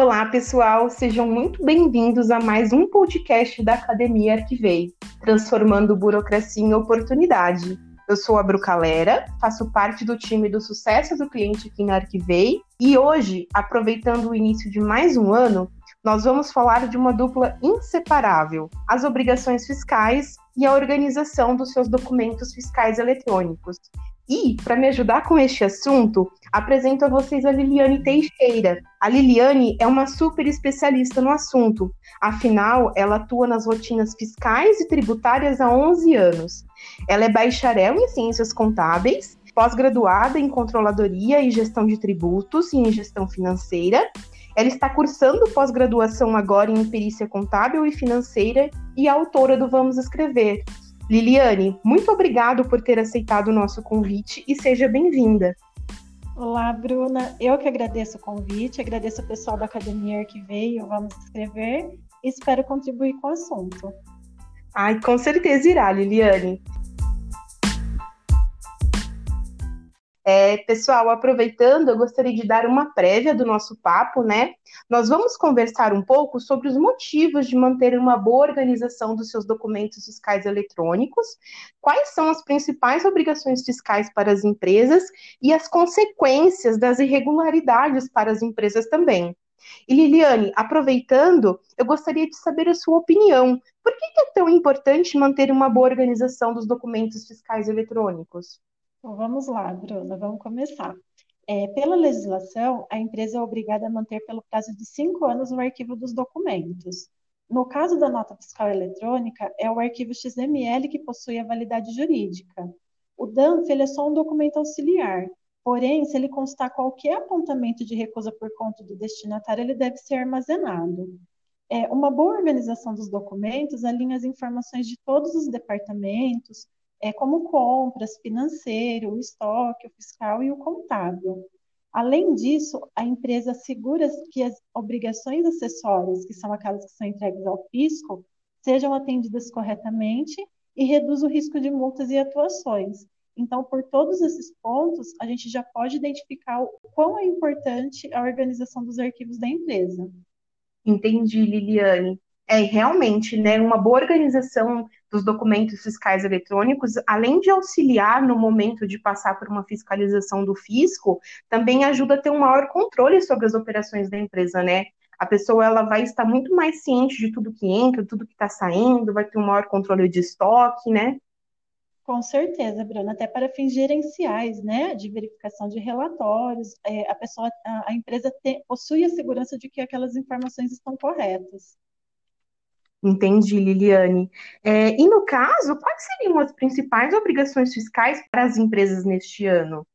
Olá, pessoal, sejam muito bem-vindos a mais um podcast da Academia Arquivei, transformando burocracia em oportunidade. Eu sou a Brucalera, faço parte do time do sucesso do cliente aqui na Arquivei e hoje, aproveitando o início de mais um ano, nós vamos falar de uma dupla inseparável: as obrigações fiscais e a organização dos seus documentos fiscais eletrônicos. E, para me ajudar com este assunto, apresento a vocês a Liliane Teixeira. A Liliane é uma super especialista no assunto, afinal, ela atua nas rotinas fiscais e tributárias há 11 anos. Ela é bacharel em Ciências Contábeis, pós-graduada em Controladoria e Gestão de Tributos e em Gestão Financeira. Ela está cursando pós-graduação agora em Perícia Contábil e Financeira e autora do Vamos Escrever, Liliane, muito obrigado por ter aceitado o nosso convite e seja bem-vinda. Olá, Bruna. Eu que agradeço o convite, agradeço o pessoal da academia que veio, vamos escrever e espero contribuir com o assunto. Ai, com certeza irá, Liliane. É, pessoal, aproveitando, eu gostaria de dar uma prévia do nosso papo, né? Nós vamos conversar um pouco sobre os motivos de manter uma boa organização dos seus documentos fiscais eletrônicos, quais são as principais obrigações fiscais para as empresas e as consequências das irregularidades para as empresas também. E Liliane, aproveitando, eu gostaria de saber a sua opinião. Por que é tão importante manter uma boa organização dos documentos fiscais eletrônicos? Então, vamos lá, Bruna, vamos começar. É, pela legislação, a empresa é obrigada a manter pelo prazo de cinco anos o arquivo dos documentos. No caso da nota fiscal eletrônica, é o arquivo XML que possui a validade jurídica. O DANF é só um documento auxiliar, porém, se ele constar qualquer apontamento de recusa por conta do destinatário, ele deve ser armazenado. É, uma boa organização dos documentos alinha as informações de todos os departamentos, é, como compras, financeiro, o estoque, o fiscal e o contábil. Além disso, a empresa assegura que as obrigações acessórias, que são aquelas que são entregues ao fisco, sejam atendidas corretamente e reduz o risco de multas e atuações. Então, por todos esses pontos, a gente já pode identificar o quão é importante a organização dos arquivos da empresa. Entendi, Liliane. É realmente, né, uma boa organização dos documentos fiscais eletrônicos, além de auxiliar no momento de passar por uma fiscalização do fisco, também ajuda a ter um maior controle sobre as operações da empresa, né? A pessoa ela vai estar muito mais ciente de tudo que entra, tudo que está saindo, vai ter um maior controle de estoque, né? Com certeza, Bruna, até para fins gerenciais, né, de verificação de relatórios, é, a pessoa, a, a empresa te, possui a segurança de que aquelas informações estão corretas. Entendi, Liliane. É, e no caso, quais seriam as principais obrigações fiscais para as empresas neste ano?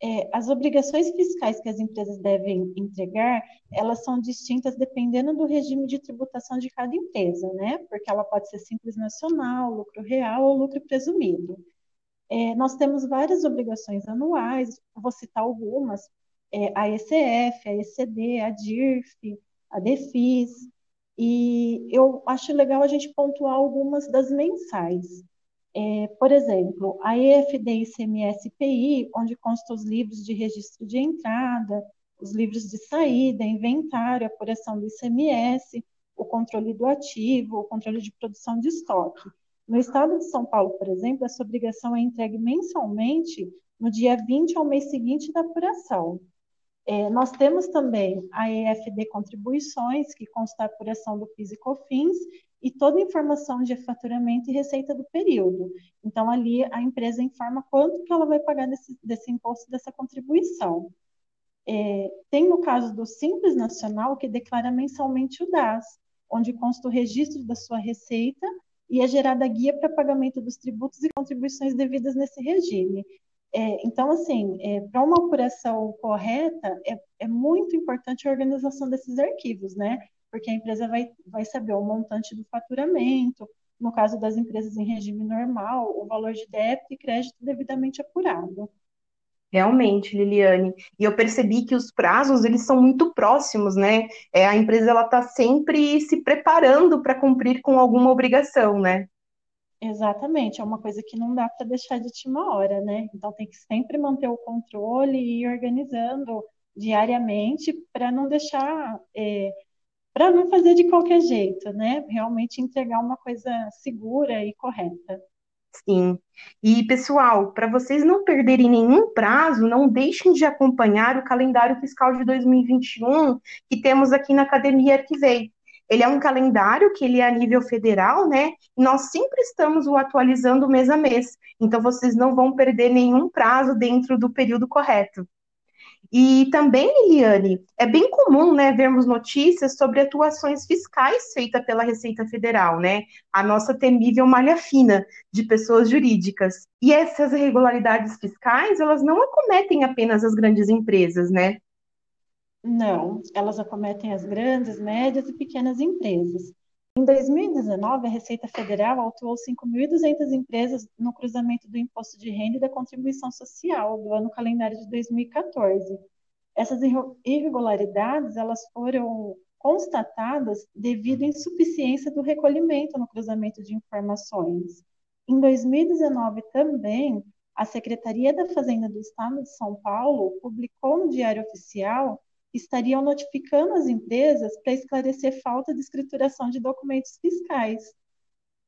É, as obrigações fiscais que as empresas devem entregar, elas são distintas dependendo do regime de tributação de cada empresa, né? Porque ela pode ser simples nacional, lucro real ou lucro presumido. É, nós temos várias obrigações anuais, vou citar algumas, é, a ECF, a ECD, a DIRF, a DEFIS, e eu acho legal a gente pontuar algumas das mensais. É, por exemplo, a EFD ICMS PI, onde constam os livros de registro de entrada, os livros de saída, inventário, apuração do ICMS, o controle do ativo, o controle de produção de estoque. No estado de São Paulo, por exemplo, essa obrigação é entregue mensalmente no dia 20 ao mês seguinte da apuração. É, nós temos também a EFD Contribuições, que consta a apuração do PIS e COFINS, e toda a informação de faturamento e receita do período. Então, ali a empresa informa quanto que ela vai pagar desse, desse imposto, dessa contribuição. É, tem no caso do Simples Nacional, que declara mensalmente o DAS, onde consta o registro da sua receita e é gerada a guia para pagamento dos tributos e contribuições devidas nesse regime. É, então, assim, é, para uma apuração correta, é, é, muito importante a organização desses arquivos, né? Porque a empresa vai, vai saber o montante do faturamento, no caso das empresas em regime normal, o valor de débito e crédito devidamente apurado. Realmente, Liliane. E eu percebi que os prazos eles são muito próximos, né? É, a empresa ela está sempre se preparando para cumprir com alguma obrigação, né? Exatamente, é uma coisa que não dá para deixar de última hora, né? Então tem que sempre manter o controle e ir organizando diariamente para não deixar, é, para não fazer de qualquer jeito, né? Realmente entregar uma coisa segura e correta. Sim. E, pessoal, para vocês não perderem nenhum prazo, não deixem de acompanhar o calendário fiscal de 2021 que temos aqui na Academia Arquivei. Ele é um calendário que ele é a nível federal, né? Nós sempre estamos o atualizando mês a mês. Então, vocês não vão perder nenhum prazo dentro do período correto. E também, Eliane, é bem comum, né, vermos notícias sobre atuações fiscais feitas pela Receita Federal, né? A nossa temível malha fina de pessoas jurídicas. E essas irregularidades fiscais, elas não acometem apenas as grandes empresas, né? Não, elas acometem as grandes, médias e pequenas empresas. Em 2019, a Receita Federal autuou 5.200 empresas no cruzamento do imposto de renda e da contribuição social do ano calendário de 2014. Essas irregularidades elas foram constatadas devido à insuficiência do recolhimento no cruzamento de informações. Em 2019 também, a Secretaria da Fazenda do Estado de São Paulo publicou no Diário Oficial estariam notificando as empresas para esclarecer falta de escrituração de documentos fiscais.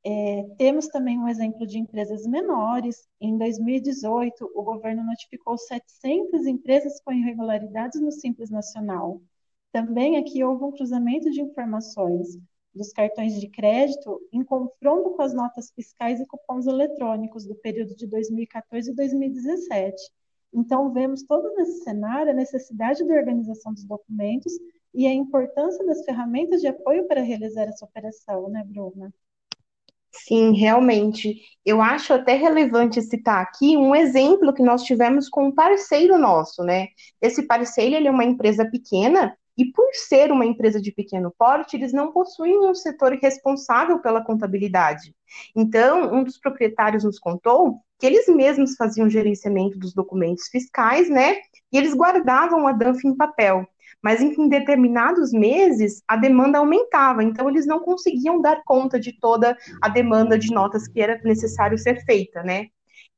É, temos também um exemplo de empresas menores. Em 2018, o governo notificou 700 empresas com irregularidades no Simples Nacional. Também aqui houve um cruzamento de informações dos cartões de crédito em confronto com as notas fiscais e cupons eletrônicos do período de 2014 e 2017. Então, vemos todo nesse cenário a necessidade da organização dos documentos e a importância das ferramentas de apoio para realizar essa operação, né, Bruna? Sim, realmente. Eu acho até relevante citar aqui um exemplo que nós tivemos com um parceiro nosso, né? Esse parceiro ele é uma empresa pequena e por ser uma empresa de pequeno porte, eles não possuem um setor responsável pela contabilidade. Então, um dos proprietários nos contou que eles mesmos faziam o gerenciamento dos documentos fiscais, né? E eles guardavam a DANF em papel. Mas em determinados meses a demanda aumentava, então eles não conseguiam dar conta de toda a demanda de notas que era necessário ser feita, né?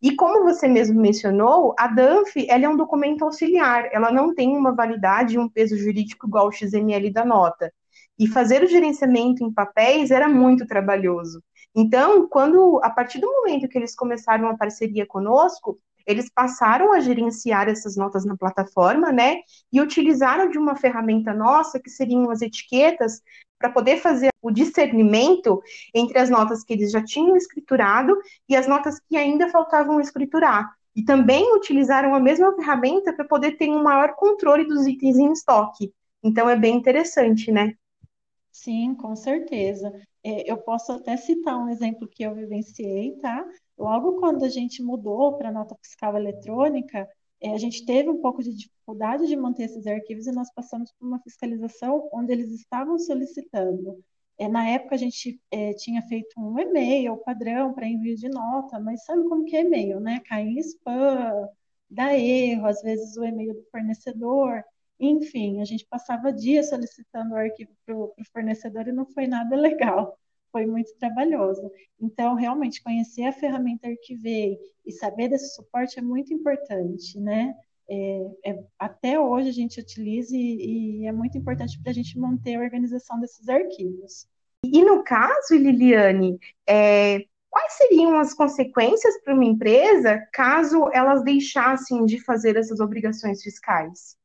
E como você mesmo mencionou, a DANF ela é um documento auxiliar, ela não tem uma validade e um peso jurídico igual ao XML da nota. E fazer o gerenciamento em papéis era muito trabalhoso. Então, quando a partir do momento que eles começaram a parceria conosco, eles passaram a gerenciar essas notas na plataforma, né? E utilizaram de uma ferramenta nossa, que seriam as etiquetas, para poder fazer o discernimento entre as notas que eles já tinham escriturado e as notas que ainda faltavam escriturar. E também utilizaram a mesma ferramenta para poder ter um maior controle dos itens em estoque. Então é bem interessante, né? Sim, com certeza. É, eu posso até citar um exemplo que eu vivenciei, tá? Logo quando a gente mudou para a nota fiscal eletrônica, é, a gente teve um pouco de dificuldade de manter esses arquivos e nós passamos por uma fiscalização onde eles estavam solicitando. É, na época a gente é, tinha feito um e-mail padrão para envio de nota, mas sabe como que é e-mail, né? Cai em spam, dá erro, às vezes o e-mail do fornecedor. Enfim, a gente passava dias solicitando o arquivo para o fornecedor e não foi nada legal, foi muito trabalhoso. Então, realmente, conhecer a ferramenta Arquivei e saber desse suporte é muito importante, né? É, é, até hoje a gente utiliza e, e é muito importante para a gente manter a organização desses arquivos. E no caso, Liliane, é, quais seriam as consequências para uma empresa caso elas deixassem de fazer essas obrigações fiscais?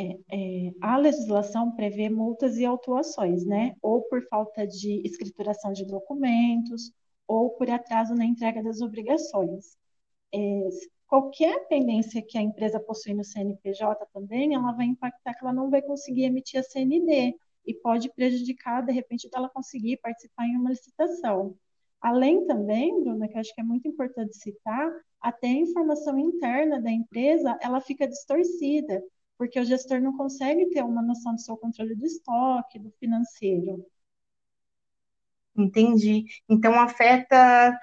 É, é, a legislação prevê multas e autuações, né? Ou por falta de escrituração de documentos, ou por atraso na entrega das obrigações. É, qualquer pendência que a empresa possui no CNPJ também, ela vai impactar que ela não vai conseguir emitir a CND e pode prejudicar, de repente, dela conseguir participar em uma licitação. Além também, Bruna, que eu acho que é muito importante citar, até a informação interna da empresa, ela fica distorcida, porque o gestor não consegue ter uma noção do seu controle do estoque, do financeiro. Entendi. Então afeta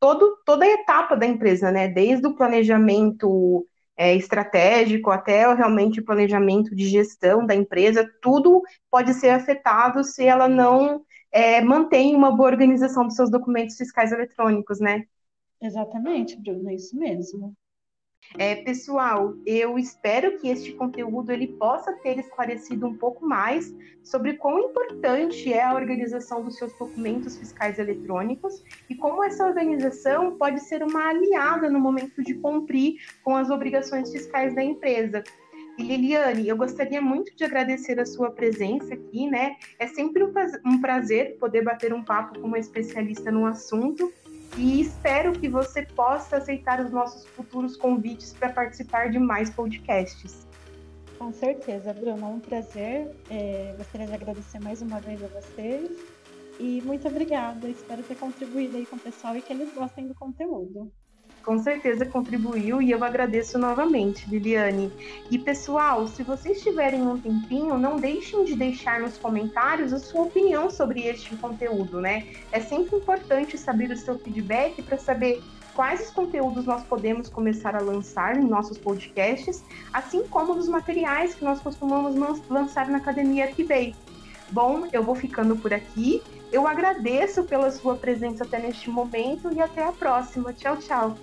todo, toda a etapa da empresa, né? Desde o planejamento é, estratégico até realmente o planejamento de gestão da empresa, tudo pode ser afetado se ela não é, mantém uma boa organização dos seus documentos fiscais eletrônicos, né? Exatamente, Bruno, é isso mesmo. É, pessoal, eu espero que este conteúdo ele possa ter esclarecido um pouco mais sobre quão importante é a organização dos seus documentos fiscais eletrônicos e como essa organização pode ser uma aliada no momento de cumprir com as obrigações fiscais da empresa. E Liliane, eu gostaria muito de agradecer a sua presença aqui, né? É sempre um prazer poder bater um papo com uma especialista no assunto e espero que você possa aceitar os nossos futuros convites para participar de mais podcasts. Com certeza, Bruno, um prazer. É, gostaria de agradecer mais uma vez a vocês e muito obrigada. Espero ter contribuído aí com o pessoal e que eles gostem do conteúdo com certeza contribuiu e eu agradeço novamente, Liliane. E pessoal, se vocês tiverem um tempinho, não deixem de deixar nos comentários a sua opinião sobre este conteúdo, né? É sempre importante saber o seu feedback para saber quais os conteúdos nós podemos começar a lançar em nossos podcasts, assim como nos materiais que nós costumamos lançar na Academia Arquivei. Bom, eu vou ficando por aqui. Eu agradeço pela sua presença até neste momento e até a próxima. Tchau, tchau.